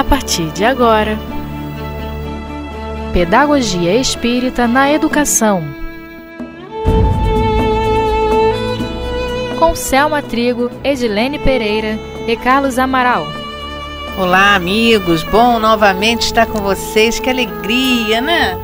a partir de agora. Pedagogia Espírita na Educação. Com Selma Trigo, Edilene Pereira e Carlos Amaral. Olá, amigos. Bom novamente estar com vocês. Que alegria, né?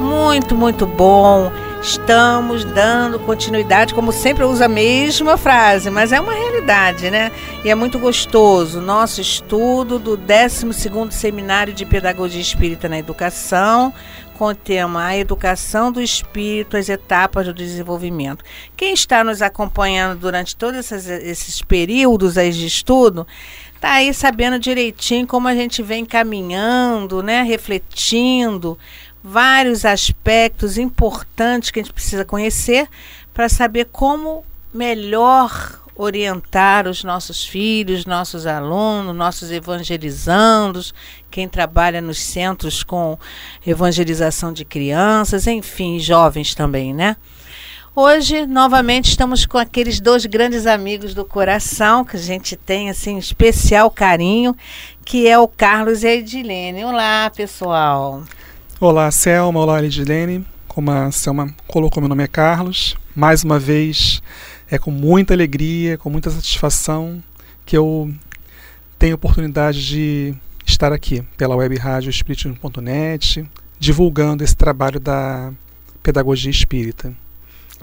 Muito, muito bom. Estamos dando continuidade, como sempre eu uso a mesma frase, mas é uma realidade, né? E é muito gostoso. Nosso estudo do 12º Seminário de Pedagogia Espírita na Educação, com o tema A Educação do Espírito, as etapas do desenvolvimento. Quem está nos acompanhando durante todos esses, esses períodos aí de estudo, está aí sabendo direitinho como a gente vem caminhando, né? Refletindo vários aspectos importantes que a gente precisa conhecer para saber como melhor orientar os nossos filhos, nossos alunos, nossos evangelizandos, quem trabalha nos centros com evangelização de crianças, enfim, jovens também, né? Hoje, novamente, estamos com aqueles dois grandes amigos do coração, que a gente tem, assim, especial carinho, que é o Carlos e a Edilene. Olá, pessoal! Olá, Selma. Olá, Edilene. Como a Selma colocou, meu nome é Carlos. Mais uma vez, é com muita alegria, com muita satisfação que eu tenho a oportunidade de estar aqui pela web rádio espiritismo.net, divulgando esse trabalho da pedagogia espírita.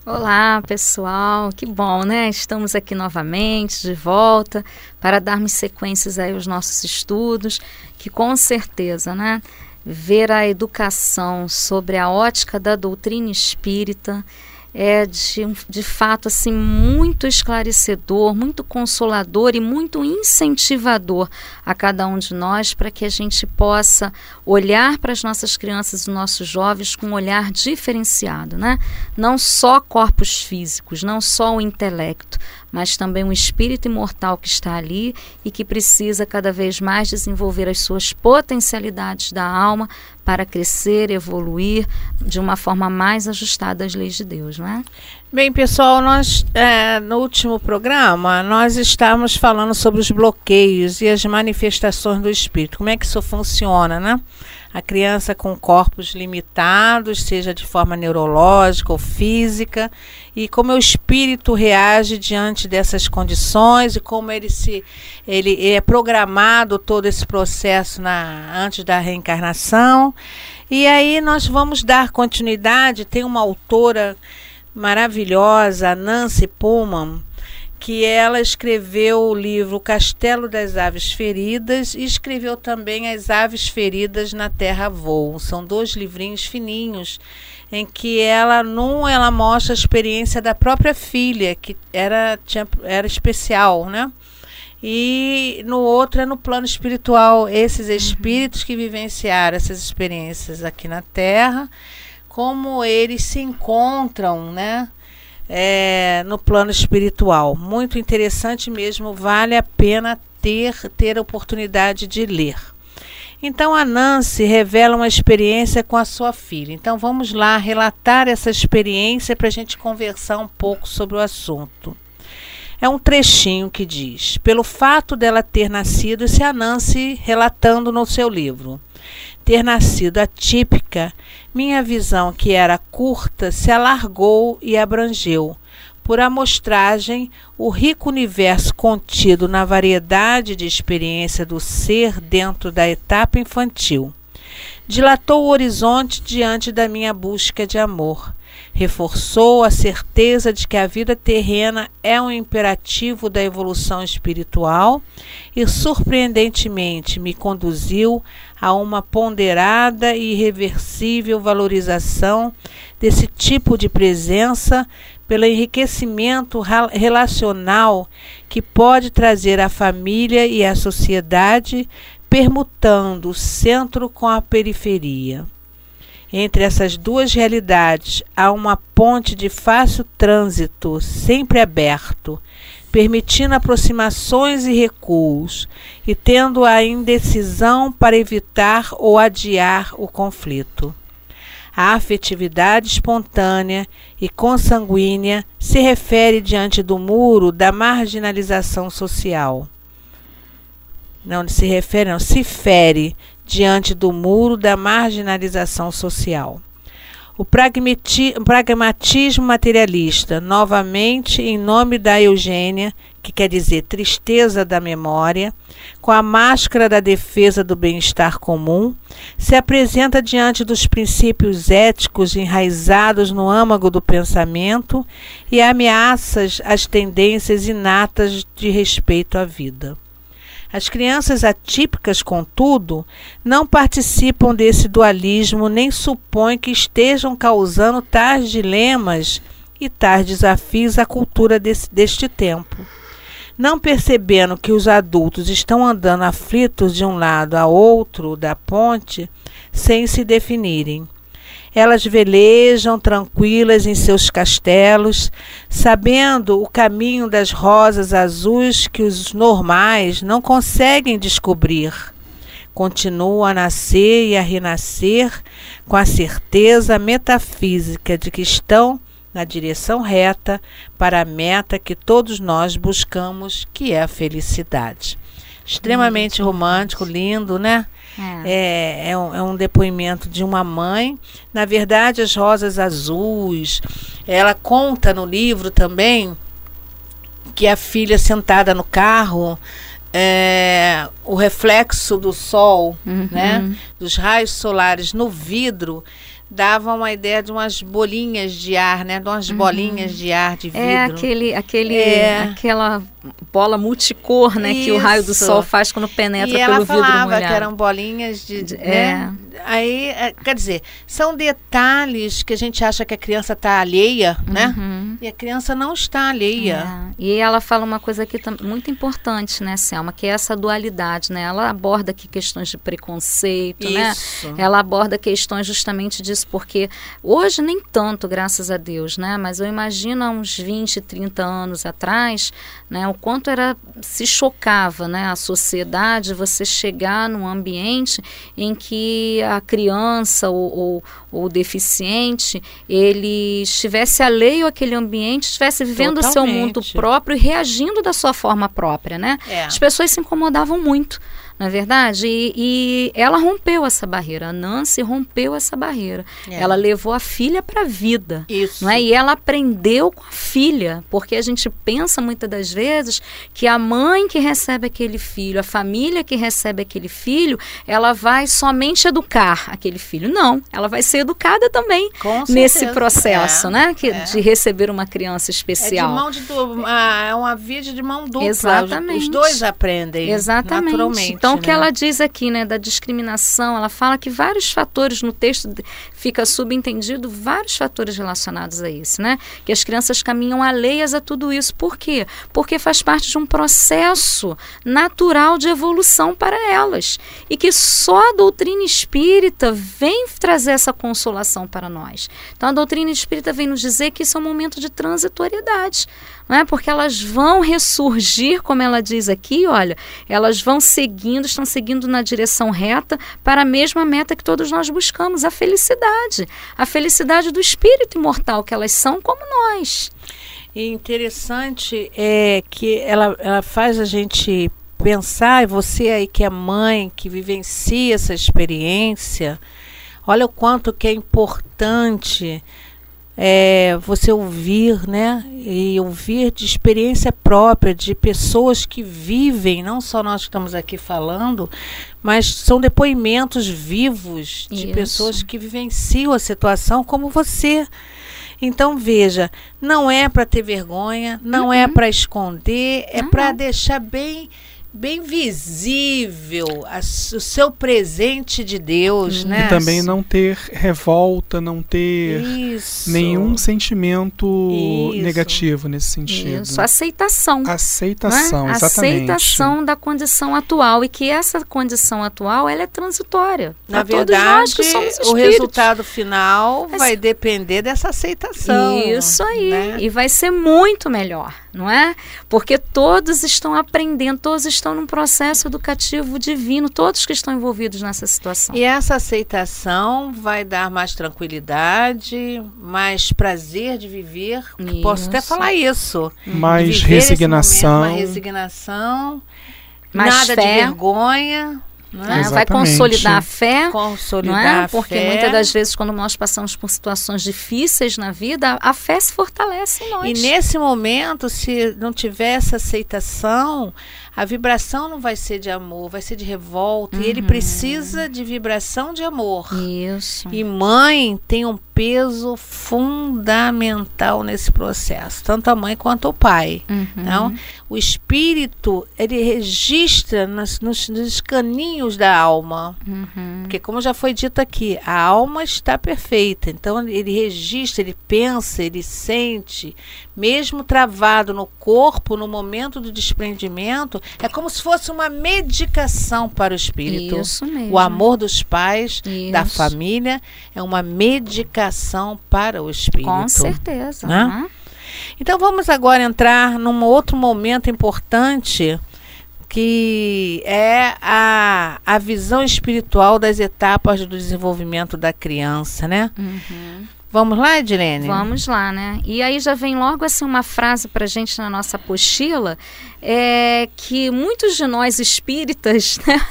Olá, pessoal. Que bom, né? Estamos aqui novamente, de volta, para darmos sequências aí aos nossos estudos, que com certeza, né? Ver a educação sobre a ótica da doutrina espírita é de, de fato assim muito esclarecedor, muito consolador e muito incentivador a cada um de nós para que a gente possa olhar para as nossas crianças e nossos jovens com um olhar diferenciado, né? Não só corpos físicos, não só o intelecto, mas também um espírito imortal que está ali e que precisa cada vez mais desenvolver as suas potencialidades da alma para crescer, evoluir de uma forma mais ajustada às leis de Deus, não é? Bem, pessoal, nós é, no último programa nós estávamos falando sobre os bloqueios e as manifestações do espírito. Como é que isso funciona, né? A criança com corpos limitados, seja de forma neurológica ou física, e como o espírito reage diante dessas condições e como ele se ele é programado todo esse processo na antes da reencarnação. E aí nós vamos dar continuidade, tem uma autora maravilhosa, Nancy Pullman, que ela escreveu o livro Castelo das Aves Feridas e escreveu também As Aves Feridas na Terra Voam. São dois livrinhos fininhos em que ela num ela mostra a experiência da própria filha, que era tinha, era especial, né? E no outro é no plano espiritual, esses uhum. espíritos que vivenciaram essas experiências aqui na Terra, como eles se encontram, né? É, no plano espiritual. Muito interessante mesmo, vale a pena ter, ter a oportunidade de ler. Então a Nancy revela uma experiência com a sua filha. Então vamos lá relatar essa experiência para a gente conversar um pouco sobre o assunto. É um trechinho que diz: pelo fato dela ter nascido, isso é a Nancy relatando no seu livro ter nascido atípica, minha visão, que era curta, se alargou e abrangeu. Por amostragem, o rico universo contido na variedade de experiência do ser dentro da etapa infantil. Dilatou o horizonte diante da minha busca de amor reforçou a certeza de que a vida terrena é um imperativo da evolução espiritual e, surpreendentemente, me conduziu a uma ponderada e irreversível valorização desse tipo de presença pelo enriquecimento relacional que pode trazer à família e à sociedade, permutando o centro com a periferia. Entre essas duas realidades há uma ponte de fácil trânsito, sempre aberto, permitindo aproximações e recuos, e tendo a indecisão para evitar ou adiar o conflito. A afetividade espontânea e consanguínea se refere diante do muro da marginalização social não se refere, não, se fere diante do muro da marginalização social. O pragmatismo materialista, novamente em nome da Eugênia, que quer dizer tristeza da memória, com a máscara da defesa do bem-estar comum, se apresenta diante dos princípios éticos enraizados no âmago do pensamento e ameaças às tendências inatas de respeito à vida. As crianças atípicas, contudo, não participam desse dualismo nem supõem que estejam causando tais dilemas e tais desafios à cultura desse, deste tempo. Não percebendo que os adultos estão andando aflitos de um lado a outro da ponte sem se definirem. Elas velejam tranquilas em seus castelos, sabendo o caminho das rosas azuis que os normais não conseguem descobrir. Continuam a nascer e a renascer com a certeza metafísica de que estão na direção reta para a meta que todos nós buscamos, que é a felicidade. Extremamente romântico, lindo, né? É. É, é, um, é um depoimento de uma mãe. Na verdade, as rosas azuis. Ela conta no livro também que a filha sentada no carro é, o reflexo do sol, uhum. né, dos raios solares no vidro dava uma ideia de umas bolinhas de ar, né, de umas uhum. bolinhas de ar de é vidro. É aquele, aquele, é. aquela bola multicor, né, Isso. que o raio do sol faz quando penetra e pelo vidro molhado. ela falava que eram bolinhas de, de né? é. Aí, é, quer dizer, são detalhes que a gente acha que a criança está alheia, né? Uhum. E a criança não está alheia. É. E ela fala uma coisa aqui muito importante, né, Selma, que é essa dualidade, né? Ela aborda aqui questões de preconceito, né? Isso. né? Ela aborda questões justamente disso, porque hoje nem tanto, graças a Deus, né? Mas eu imagino há uns 20, 30 anos atrás, né, o quanto era se chocava, né, a sociedade você chegar num ambiente em que a criança ou, o deficiente ele estivesse alheio àquele ambiente, estivesse vivendo o seu mundo próprio e reagindo da sua forma própria, né? É. As pessoas se incomodavam muito na é verdade? E, e, ela rompeu essa barreira. A Nancy rompeu essa barreira. É. Ela levou a filha para a vida. Isso. Não é? E ela aprendeu com a filha, porque a gente pensa muitas das vezes que a mãe que recebe aquele filho, a família que recebe aquele filho, ela vai somente educar aquele filho. Não, ela vai ser educada também nesse processo, é. né? Que, é. De receber uma criança especial. É de mão de ah, é uma via de mão dupla. Exatamente. Os dois aprendem Exatamente. naturalmente. Então, então, o que ela diz aqui, né, da discriminação, ela fala que vários fatores no texto fica subentendido vários fatores relacionados a isso, né? Que as crianças caminham alheias a tudo isso. Por quê? Porque faz parte de um processo natural de evolução para elas e que só a doutrina espírita vem trazer essa consolação para nós. Então, a doutrina espírita vem nos dizer que isso é um momento de transitoriedade é? Porque elas vão ressurgir, como ela diz aqui, olha, elas vão seguindo, estão seguindo na direção reta para a mesma meta que todos nós buscamos, a felicidade, a felicidade do espírito imortal que elas são como nós. E interessante é que ela, ela faz a gente pensar, e você aí que é mãe, que vivencia essa experiência, olha o quanto que é importante é, você ouvir, né? E ouvir de experiência própria, de pessoas que vivem, não só nós que estamos aqui falando, mas são depoimentos vivos de Isso. pessoas que vivenciam a situação como você. Então veja, não é para ter vergonha, não é uhum. é para esconder, é para deixar bem bem visível a, o seu presente de Deus, hum. né? E também não ter revolta, não ter Isso. nenhum sentimento Isso. negativo nesse sentido. Isso, aceitação. Aceitação, né? exatamente. Aceitação da condição atual e que essa condição atual ela é transitória. Na verdade, o resultado final vai depender dessa aceitação. Isso aí. Né? E vai ser muito melhor, não é? Porque todos estão aprendendo, todos estão num processo educativo divino, todos que estão envolvidos nessa situação. E essa aceitação vai dar mais tranquilidade, mais prazer de viver. Isso. Posso até falar isso. Mais resignação. Momento, uma resignação. mais Nada fé. de vergonha. Né? Vai consolidar a fé. Consolidar Não é? Porque fé. muitas das vezes, quando nós passamos por situações difíceis na vida, a fé se fortalece em nós. E nesse momento, se não tiver essa aceitação, a vibração não vai ser de amor, vai ser de revolta. E ele Uhum. precisa de vibração de amor. Isso. E mãe tem um peso fundamental nesse processo, tanto a mãe quanto o pai. Uhum. Não? O espírito, ele registra nas- nos, nos caninhos da alma. Uhum. Porque, como já foi dito aqui, a alma está perfeita. Então, ele registra, ele pensa, ele sente, mesmo travado no corpo, no momento do desprendimento, é como se fosse uma medicação para o espírito. Isso mesmo. O amor dos pais, da Isso. família, é uma medicação para o espírito. Com certeza. Né? né? Então vamos agora entrar num outro momento importante que é a, a visão espiritual das etapas do desenvolvimento da criança, né? Vamos lá, Edilene? Vamos lá, né? E aí já vem logo assim uma frase para gente na nossa apostila, é que muitos de nós espíritas, né,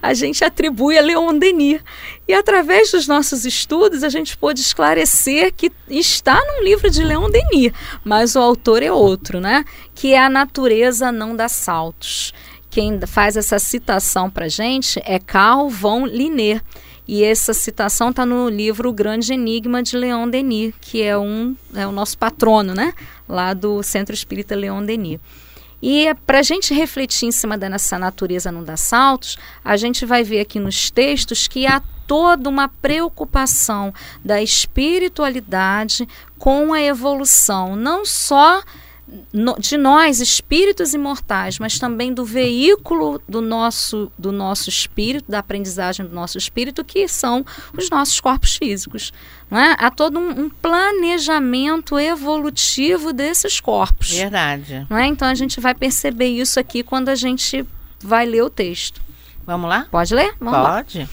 a gente atribui a Leon Denis. E através dos nossos estudos a gente pôde esclarecer que está num livro de Leon Denis, mas o autor é outro, né? Que é A Natureza Não Dá Saltos. Quem faz essa citação para gente é Carl von Linné. E essa citação está no livro O Grande Enigma de Leon Denis, que é um é o nosso patrono, né? Lá do Centro Espírita Leon Denis. E para a gente refletir em cima dessa natureza não dá saltos, a gente vai ver aqui nos textos que há toda uma preocupação da espiritualidade com a evolução, não só de nós, espíritos imortais, mas também do veículo do nosso, do nosso espírito, da aprendizagem do nosso espírito, que são os nossos corpos físicos. Não é? Há todo um, um planejamento evolutivo desses corpos. Verdade. Não é? Então a gente vai perceber isso aqui quando a gente vai ler o texto. Vamos lá? Pode ler? Vamos lá. Pode.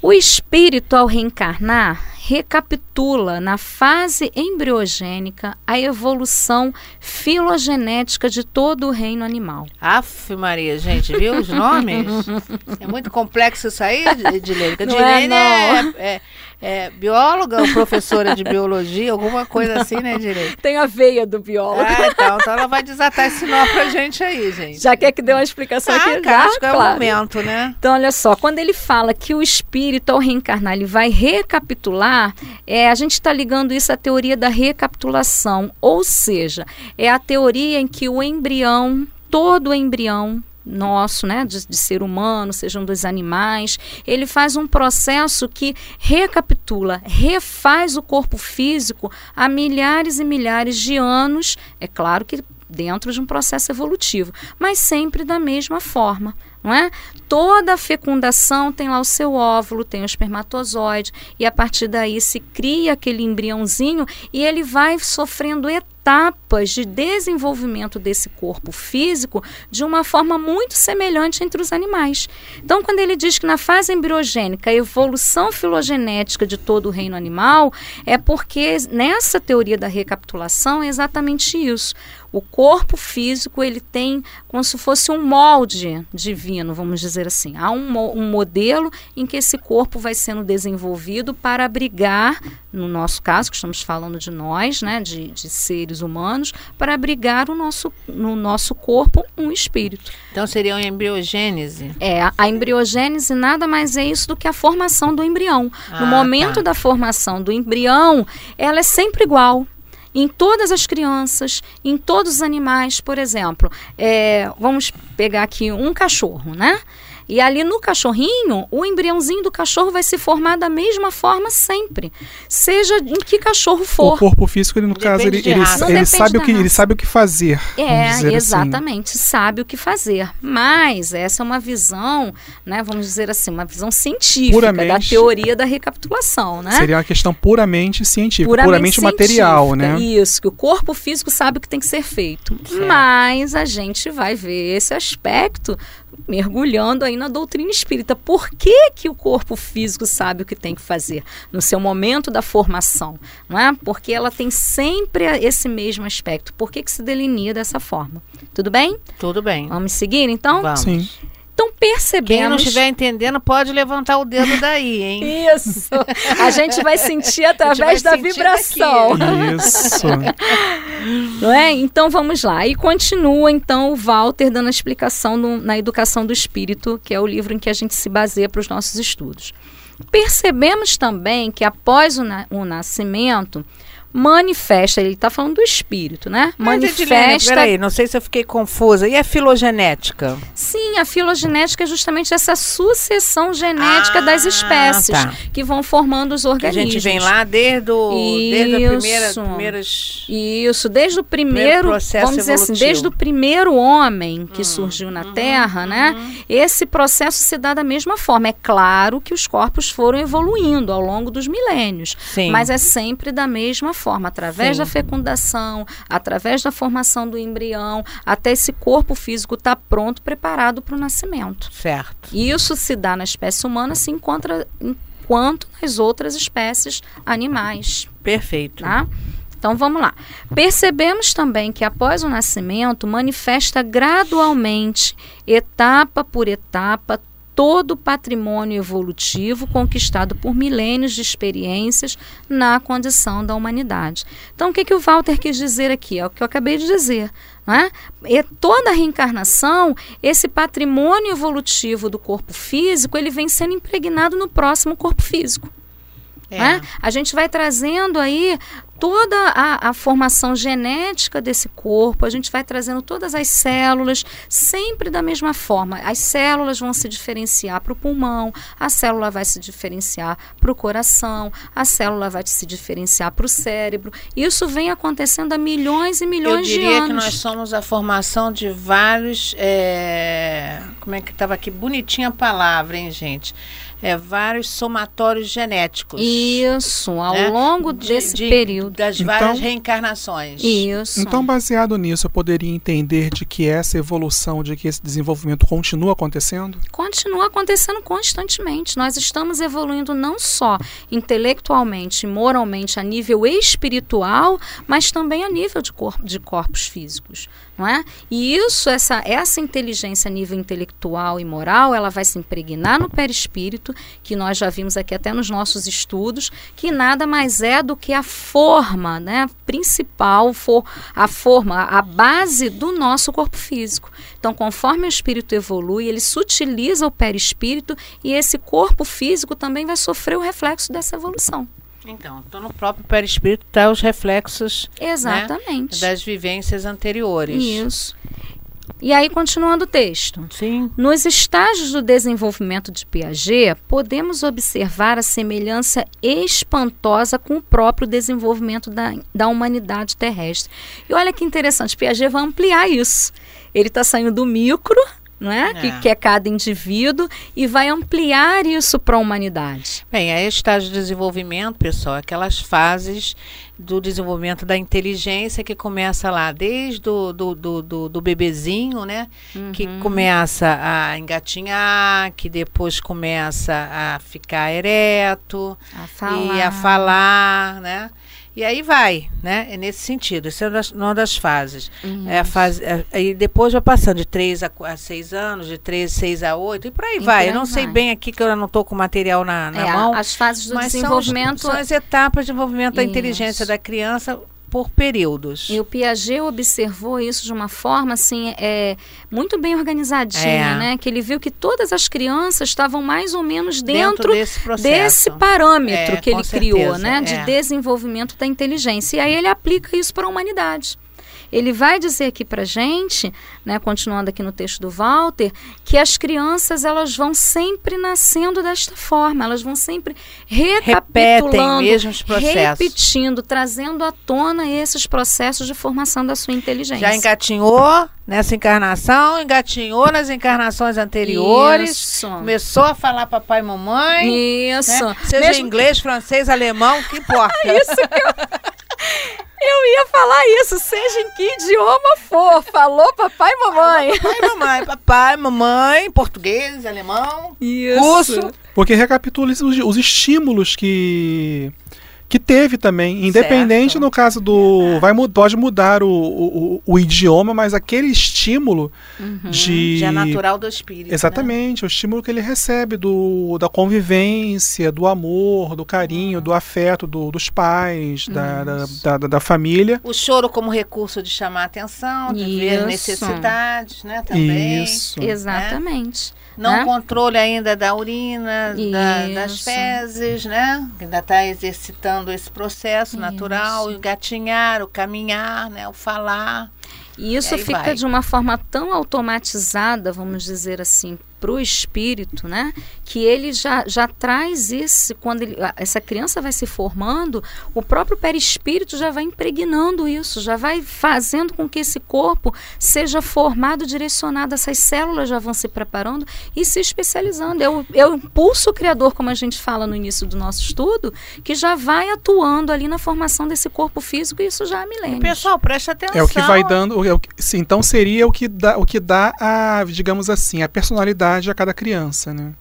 O espírito, ao reencarnar, recapitula na fase embriogênica a evolução filogenética de todo o reino animal. Aff, Maria, gente, viu os nomes? é muito complexo isso aí, Edilene. Não é, Edilene é, é, é bióloga ou professora de biologia, alguma coisa assim, né, Edilene? Tem a veia do biólogo. Ah, então, então ela vai desatar esse nó pra gente aí, gente. Já quer que dê uma explicação ah, aqui? cara, Já? acho que é o Claro. momento, né? Então, olha só, quando ele fala que o espírito, ao reencarnar, ele vai recapitular, é, a gente está ligando isso à teoria da recapitulação, ou seja, é a teoria em que o embrião, todo o embrião nosso, né, de, de ser humano, sejam dos animais, ele faz um processo que recapitula, refaz o corpo físico há milhares e milhares de anos, é claro que dentro de um processo evolutivo, mas sempre da mesma forma, não é? Toda a fecundação tem lá o seu óvulo, tem o espermatozoide, e a partir daí se cria aquele embriãozinho e ele vai sofrendo etapas de desenvolvimento desse corpo físico de uma forma muito semelhante entre os animais. Então, quando ele diz que na fase embriogênica a evolução filogenética de todo o reino animal, é porque nessa teoria da recapitulação é exatamente isso. O corpo físico ele tem como se fosse um molde divino, vamos dizer assim. Há um, um modelo em que esse corpo vai sendo desenvolvido para abrigar, no nosso caso, que estamos falando de nós, né, de, de seres humanos, para abrigar o nosso, no nosso corpo um espírito. Então seria uma embriogênese. É, a- a embriogênese nada mais é isso do que a formação do embrião. Ah, no momento tá. da formação do embrião, ela é sempre igual. Em todas as crianças, em todos os animais, por exemplo, é, vamos pegar aqui um cachorro, né? E ali no cachorrinho, o embriãozinho do cachorro vai se formar da mesma forma sempre, seja em que cachorro O for. corpo físico, ele, no Depende caso, ele, ele, ele sabe o da que ele sabe o que fazer. É, assim. exatamente, sabe o que fazer. Mas essa é uma visão, né, vamos dizer assim, uma visão científica da Puramente- teoria da recapitulação, né? Seria uma questão puramente científica, puramente, material, científica, né? Isso, que o corpo físico sabe o que tem que ser feito. Certo. Mas a gente vai ver esse aspecto mergulhando aí na doutrina espírita. Por que, que o corpo físico sabe o que tem que fazer no seu momento da formação? Não é? Porque ela tem sempre esse mesmo aspecto. Por que, que se delinea dessa forma? Tudo bem? Tudo bem. Vamos seguir então? Vamos. Sim. Então percebemos. Quem não estiver entendendo pode levantar o dedo daí, hein? Isso. A gente vai sentir através vai da sentir vibração. Isso. Não é? Então vamos lá. E continua então o Walter dando a explicação do- na Educação do Espírito, que é o livro em que a gente se baseia para os nossos estudos. Percebemos também que após o, na- o nascimento, manifesta, ele está falando do espírito, né? Mas, Edilene, Manifesta. peraí, não sei se eu fiquei confusa. E a filogenética? Sim, a filogenética é justamente essa sucessão genética das Ah, espécies tá. que vão formando os Que a organismos. gente vem lá desde, o, desde a primeira, Isso. primeiras... Isso, desde o Primeiro processo vamos dizer assim, evolutivo. desde o primeiro homem que Hum, surgiu na uhum, Terra, né? Esse processo se dá da mesma forma. É claro que os corpos foram evoluindo ao longo dos milênios, Sim. mas é sempre da mesma forma, através Sim. da fecundação, através da formação do embrião, até esse corpo físico estar pronto, preparado para o nascimento. Certo. E isso se dá na espécie humana, se encontra enquanto nas outras espécies animais. Perfeito. Tá? Então vamos lá. Percebemos também que após o nascimento manifesta gradualmente, etapa por etapa, todo o patrimônio evolutivo conquistado por milênios de experiências na condição da humanidade. Então, o que, que o Walter quis dizer aqui? É o que eu acabei de dizer. É? E toda a reencarnação, esse patrimônio evolutivo do corpo físico, ele vem sendo impregnado no próximo corpo físico. É. né? A gente vai trazendo aí toda a, a formação genética desse corpo, a gente vai trazendo todas as células, sempre da mesma forma. As células vão se diferenciar para o pulmão, a célula vai se diferenciar para o coração, a célula vai se diferenciar para o cérebro. Isso vem acontecendo há milhões e Eu milhões de diria anos. que nós somos a formação de vários. é, Como é que estava aqui? Bonitinha a palavra, hein, gente? É, vários somatórios genéticos. Isso, ao né? longo De- desse de- período. Das Então- várias reencarnações. Isso. Então, baseado nisso, eu poderia entender de que essa evolução, de que esse desenvolvimento continua acontecendo? continua acontecendo constantemente. Nós estamos evoluindo não só intelectualmente, moralmente, a nível espiritual, mas também a nível de, corpo, de corpos físicos, não é? E isso, essa, essa inteligência a nível intelectual e moral, ela vai se impregnar no perispírito, que nós já vimos aqui até nos nossos estudos, que nada mais é do que a forma, né, principal, for, a forma, a base do nosso corpo físico. Então, conforme o espírito evolui, ele sutiliza o perispírito e esse corpo físico também vai sofrer o reflexo dessa evolução. Então, então, no próprio perispírito está os reflexos Exatamente. das vivências anteriores. Isso. E aí, continuando o texto. Sim. Nos estágios do desenvolvimento de Piaget, podemos observar a semelhança espantosa com o próprio desenvolvimento da, da humanidade terrestre. E olha que interessante, Piaget vai ampliar isso. Ele está saindo do micro, não é? É. Que, que é cada indivíduo, e vai ampliar isso para a humanidade. Bem, aí estágio de desenvolvimento, pessoal, aquelas fases do desenvolvimento da inteligência que começa lá desde o do, do, do, do bebezinho, né? Que começa a engatinhar, que depois começa a ficar ereto A falar. e a falar, né? E aí vai, né? É nesse sentido. Isso é uma das, uma das fases. É a fase, é, aí depois vai passando de 3 a, qu- a 6 anos, de 3, 6 a 8, e por aí E vai. por Eu não aí sei vai. bem aqui que eu não estou com o material na, na É, mão. as fases do mas são os- desenvolvimento. São, as etapas de desenvolvimento da Isso. inteligência da criança por períodos. E o Piaget observou isso de uma forma assim, é, muito bem organizadinha, É. né? Que ele viu que todas as crianças estavam mais ou menos dentro, desse processo. desse parâmetro É, que ele criou, certeza, né? De é. desenvolvimento da inteligência. E aí ele aplica isso para a humanidade. Ele vai dizer aqui para gente, né, continuando aqui no texto do Walter, que as crianças elas vão sempre nascendo desta forma, elas vão sempre recapitulando, Repetem mesmo os processos. repetindo, trazendo à tona esses processos de formação da sua inteligência. Já engatinhou nessa encarnação, engatinhou nas encarnações anteriores, Isso. começou a falar papai e mamãe. Isso. né? Seja Mesmo- inglês, francês, alemão, que importa. Isso que eu... eu ia falar isso, seja em que idioma for. Falou papai e mamãe. Papai e mamãe, papai, mamãe, português, alemão. Isso. Russo. Porque recapitula os, os estímulos que, que teve também, independente Certo. no caso do. Vai, pode mudar o, o, o idioma, mas aquele estímulo de. Já é natural do espírito. né? Exatamente, o estímulo que ele recebe do, da convivência, do amor, do carinho, do afeto do- dos pais, da, da, da, da- da família. O choro como recurso de chamar a atenção, de ver Isso. necessidades, né? Também. Isso. Exatamente. Não né? controle ainda da urina, da- das Isso. fezes, né? Ainda está exercitando esse processo natural, o gatinhar, o caminhar, né? O falar. E isso E fica vai. de uma forma tão automatizada, vamos dizer assim, para o espírito, né? Que ele já, já traz esse, quando ele- essa criança vai se formando, o próprio perispírito já vai impregnando isso, já vai fazendo com que esse corpo seja formado, direcionado, essas células já vão se preparando e se especializando. É o, é o impulso criador, como a gente fala no início do nosso estudo, que já vai atuando ali na formação desse corpo físico e isso já há milênios. Pessoal, presta atenção. É o que vai dando. é o que- sim, então seria o que dá, o que dá a, digamos assim, a personalidade a cada criança, né?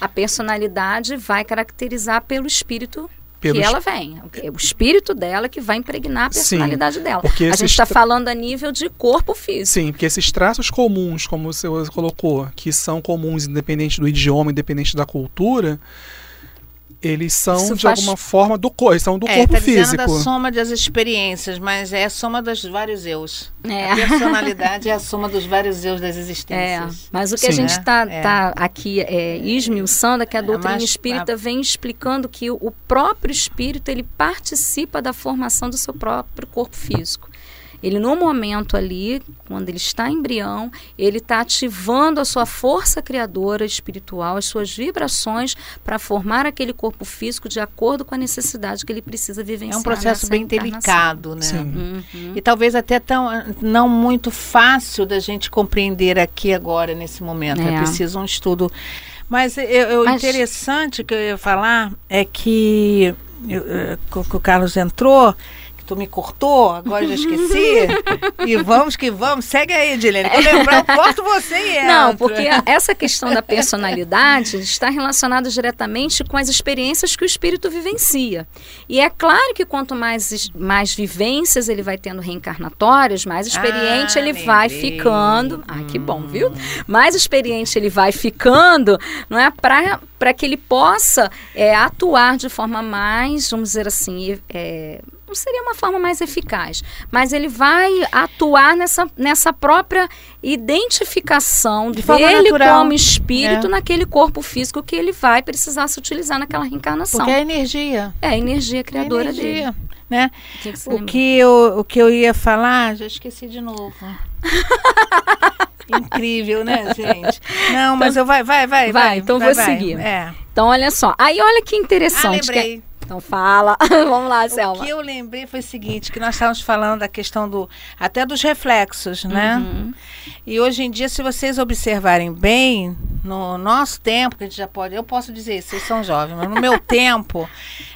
A personalidade vai caracterizar pelo espírito Pelo que ela vem. É o espírito dela que vai impregnar a Sim, personalidade dela. porque A gente está tra- falando a nível de corpo físico. Sim, porque esses traços comuns, como você colocou, que são comuns independente do idioma, independente da cultura, eles são Isso de faz- alguma forma do corpo, são do é, corpo tá dizendo físico. da soma das experiências, mas é a soma dos vários eus. É. A personalidade é a soma dos vários eus das É, existências. mas o que a Sim. gente está É. tá aqui é, esmiuçando é que a doutrina mas- espírita vem explicando que o, o próprio espírito ele participa da formação do seu próprio corpo físico. Ele, no momento ali, quando ele está embrião, ele está ativando a sua força criadora espiritual, as suas vibrações para formar aquele corpo físico de acordo com a necessidade que ele precisa É vivenciar. um processo bem delicado, né? Sim. Uhum. E talvez até tão, não muito fácil da gente compreender aqui agora, nesse momento. É, É. preciso um estudo. Mas o Mas- interessante que eu ia falar é que eu, que o Carlos entrou, que tu me cortou, agora já esqueci. e vamos que vamos. Segue aí, Edilene. Quando lembrar, eu corto você e Não, entro. porque essa questão da personalidade está relacionada diretamente com as experiências que o espírito vivencia. E é claro que quanto mais, mais vivências ele vai tendo reencarnatórias, mais experiente Ah, ele vai ficando. Ah, que bom, viu? Mais experiente ele vai ficando, não é? Para que ele possa é, atuar de forma mais, vamos dizer assim, é, não seria uma forma mais eficaz, mas ele vai atuar nessa, nessa própria identificação De dele natural. como espírito É. naquele corpo físico que ele vai precisar se utilizar naquela reencarnação. Porque é energia. É a energia criadora energia. dele. Né? O que que O que, eu, o que eu ia falar, já esqueci de novo. Incrível, né, gente? Não, mas eu vai, vai, vai, Vai, então vai, vou vai. seguir. É. Então, olha só. Aí, olha que Ah, interessante. que é- lembrei. Então, fala. Vamos lá, O Selma. que eu lembrei foi o seguinte, que nós estávamos falando da questão do até dos reflexos, né? Uhum. E hoje em dia, se vocês observarem bem, no nosso tempo, que a gente já pode, eu posso dizer vocês são jovens, mas no meu tempo,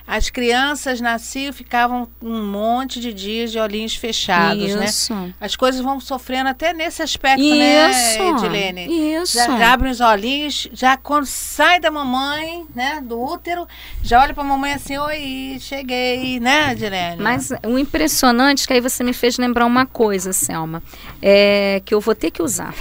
as crianças nasciam e ficavam um monte de dias de olhinhos fechados, né? Isso. As coisas vão sofrendo até nesse aspecto, Isso. né, Edilene? Isso. Já, já abre os olhinhos, já quando sai da mamãe, né, do útero, já olha pra mamãe assim, oi, cheguei, né, Edilene? Mas o impressionante é que aí você me fez lembrar uma coisa, Selma, é, que eu vou ter que usar.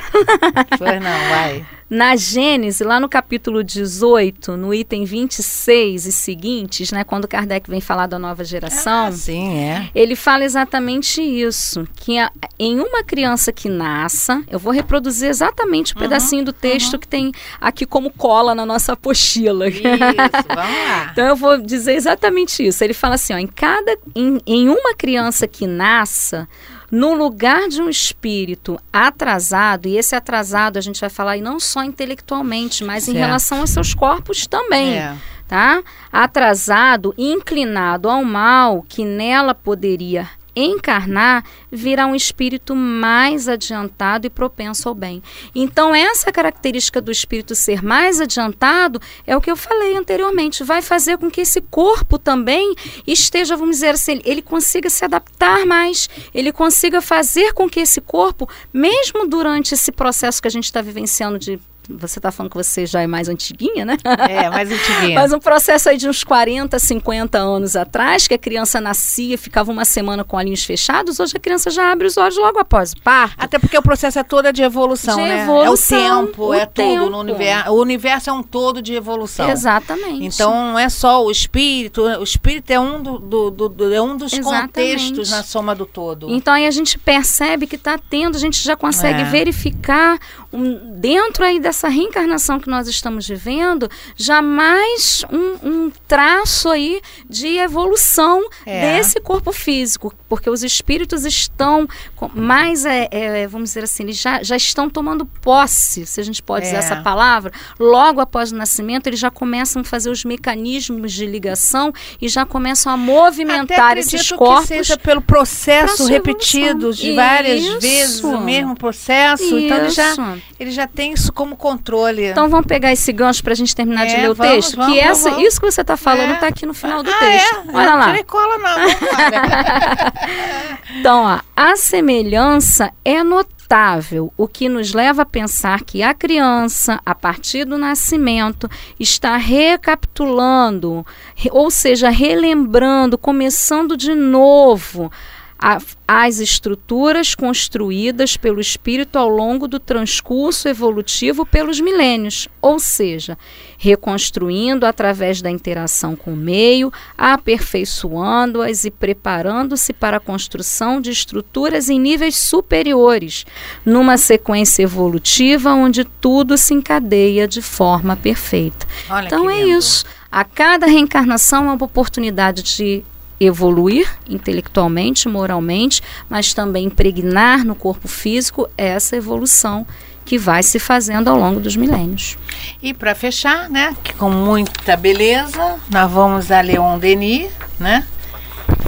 Pois não, vai. Na Gênese, lá no capítulo 18, no item 26 e seguintes, né, quando Kardec vem falar da nova geração, Ah, sim, é. ele fala exatamente isso, que a- em uma criança que nasça, eu vou reproduzir exatamente o pedacinho do texto que tem aqui como cola na nossa apostila. Isso, vamos lá. Então eu vou dizer exatamente isso. Ele fala assim, ó, em cada em, em uma criança que nasça, no lugar de um espírito atrasado, e esse atrasado a gente vai falar e não só intelectualmente, mas em Certo. relação aos seus corpos também É. tá? Atrasado, inclinado ao mal que nela poderia encarnar, virá um espírito mais adiantado e propenso ao bem. Então, essa característica do espírito ser mais adiantado é o que eu falei anteriormente, vai fazer com que esse corpo também esteja, vamos dizer assim, ele consiga se adaptar mais, ele consiga fazer com que esse corpo, mesmo durante esse processo que a gente está vivenciando de você está falando que você já é mais antiguinha, né? É, mais antiguinha. Mas um processo aí de uns 40, 50 anos atrás, que a criança nascia, ficava uma semana com olhinhos fechados, hoje a criança já abre os olhos logo após o parto. Até porque o processo é todo de evolução, De né? evolução, é o tempo, o é tempo. tudo no universo. O universo é um todo de evolução. Exatamente. Então não é só o espírito, o espírito é um, do, do- do- é um dos Exatamente. contextos na soma do todo. Então aí a gente percebe que está tendo, a gente já consegue É. verificar um- dentro aí dessa reencarnação que nós estamos vivendo, já mais um, um traço aí de evolução É. desse corpo físico, porque os espíritos estão com- mais, é, é, vamos dizer assim, eles já, já estão tomando posse, se a gente pode usar É. essa palavra, logo após o nascimento, eles já começam a fazer os mecanismos de ligação e já começam a movimentar esses corpos. que seja pelo processo repetido de várias Isso. vezes o mesmo processo. Então ele já, Isso. ele já tem isso como controle. Então vamos pegar esse gancho para a gente terminar de É, ler o vamos, texto? vamos, que essa, vamos. isso que você está falando É. está aqui no final do ah, texto. é? Olha não lá. tirei cola não. Então, ó, a semelhança é notável, o que nos leva a pensar que a criança, a partir do nascimento, está recapitulando, re- ou seja, relembrando, começando de novo. As estruturas construídas pelo espírito ao longo do transcurso evolutivo pelos milênios, ou seja, reconstruindo através da interação com o meio, aperfeiçoando-as e preparando-se para a construção de estruturas em níveis superiores, numa sequência evolutiva onde tudo se encadeia de forma perfeita. Olha Então é lindo. isso. A cada reencarnação é uma oportunidade de evoluir intelectualmente, moralmente, mas também impregnar no corpo físico essa evolução que vai se fazendo ao longo dos milênios. E para fechar, né, que com muita beleza, nós vamos a Leon Denis, né?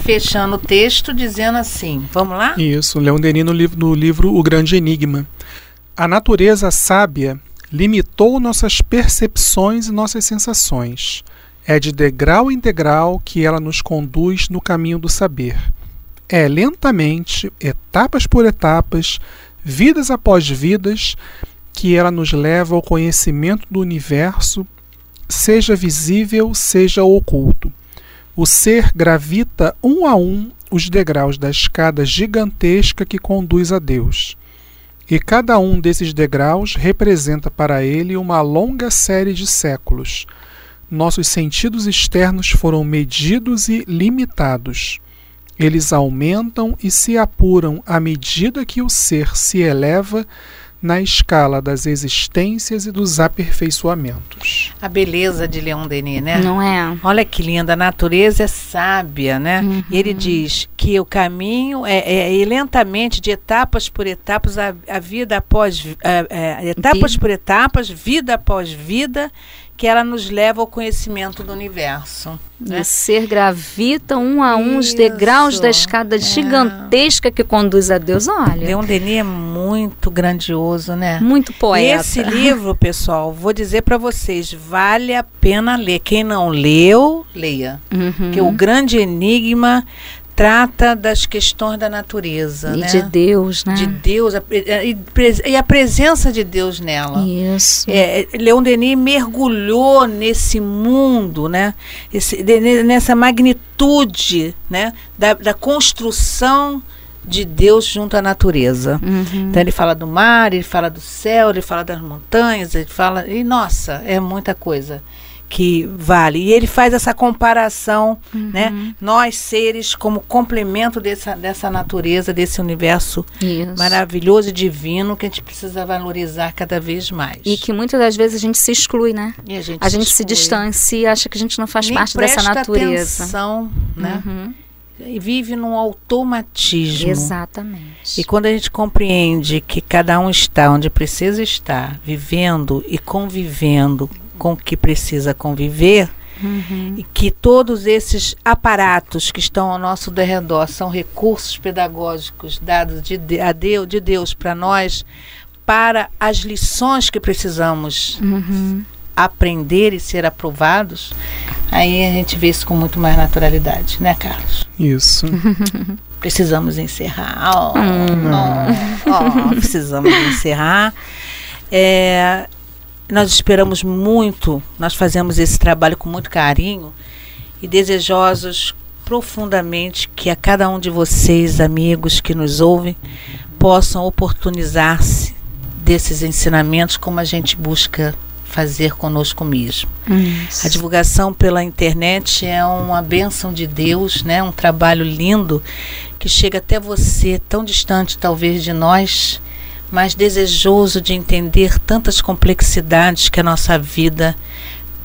Fechando o texto dizendo assim, vamos lá? Isso, Leon Denis no livro, no livro O Grande Enigma. A natureza sábia limitou nossas percepções e nossas sensações. É de degrau em degrau que ela nos conduz no caminho do saber. É lentamente, etapas por etapas, vidas após vidas, que ela nos leva ao conhecimento do universo, seja visível, seja oculto. O ser gravita um a um os degraus da escada gigantesca que conduz a Deus. E cada um desses degraus representa para ele uma longa série de séculos. Nossos sentidos externos foram medidos e limitados. Eles aumentam e se apuram à medida que o ser se eleva na escala das existências e dos aperfeiçoamentos. A beleza de Leon Denis, né? Não é? Olha que linda, a natureza é sábia, né? Uhum. E ele diz que o caminho é, é- é lentamente, de etapas por etapas, a, a vida após é, é, etapas Vida. por etapas, vida após vida, que ela nos leva ao conhecimento do universo. Né? O ser gravita um a um os degraus da escada é. gigantesca que conduz a Deus. Olha, Leon Denis é muito grandioso, né? muito poeta. Esse livro, pessoal, vou dizer para vocês, vale a pena ler. Quem não leu, leia. Uhum. Porque o grande enigma trata das questões da natureza, E né? de Deus, né? De Deus a e, e a presença de Deus nela. Isso. É, Leon Denis mergulhou nesse mundo, né? Esse- nessa magnitude, né? Da, da construção de Deus junto à natureza. Uhum. Então ele fala do mar, ele fala do céu, ele fala das montanhas, ele fala. E nossa, é muita coisa que vale. E ele faz essa comparação, né? Nós seres como complemento dessa, dessa natureza, desse universo Isso. maravilhoso e divino que a gente precisa valorizar cada vez mais. E que muitas das vezes a gente se exclui, né? E a gente, A gente se distancia, acha que a gente não faz Nem parte dessa natureza. Atenção, né? Uhum. E vive num automatismo. Exatamente. E quando a gente compreende que cada um está onde precisa estar, vivendo e convivendo com o que precisa conviver, Uhum. e que todos esses aparatos que estão ao nosso derredor são recursos pedagógicos dados de, de- a Deus, de Deus para nós, para as lições que precisamos Uhum. aprender e ser aprovados, aí a gente vê isso com muito mais naturalidade, né, Carlos? Isso. Precisamos encerrar. Oh, oh, oh, precisamos encerrar. É, nós esperamos muito, nós fazemos esse trabalho com muito carinho e desejosos profundamente que a cada um de vocês, amigos que nos ouvem, possam oportunizar-se desses ensinamentos como a gente busca fazer conosco mesmo. Isso. A divulgação pela internet é uma bênção de Deus, né? Um trabalho lindo que chega até você, tão distante talvez de nós, mas desejoso de entender tantas complexidades que a nossa vida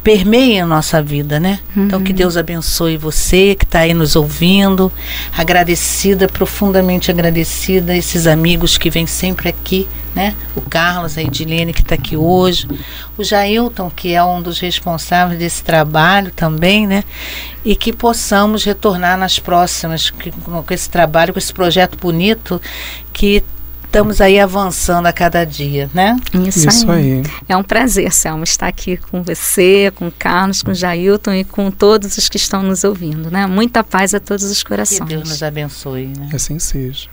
permeia a nossa vida, né? Então que Deus abençoe você que está aí nos ouvindo, agradecida, profundamente agradecida a esses amigos que vêm sempre aqui, né? O Carlos, a Edilene que está aqui hoje, o Jailton que é um dos responsáveis desse trabalho também, né? E que possamos retornar nas próximas que, com esse trabalho, com esse projeto bonito que estamos aí avançando a cada dia, né? Isso, Isso aí. aí. É um prazer, Selma, estar aqui com você, com o Carlos, com o Jailton e com todos os que estão nos ouvindo, né? Muita paz a todos os Que corações. Deus nos abençoe, né? Que assim seja.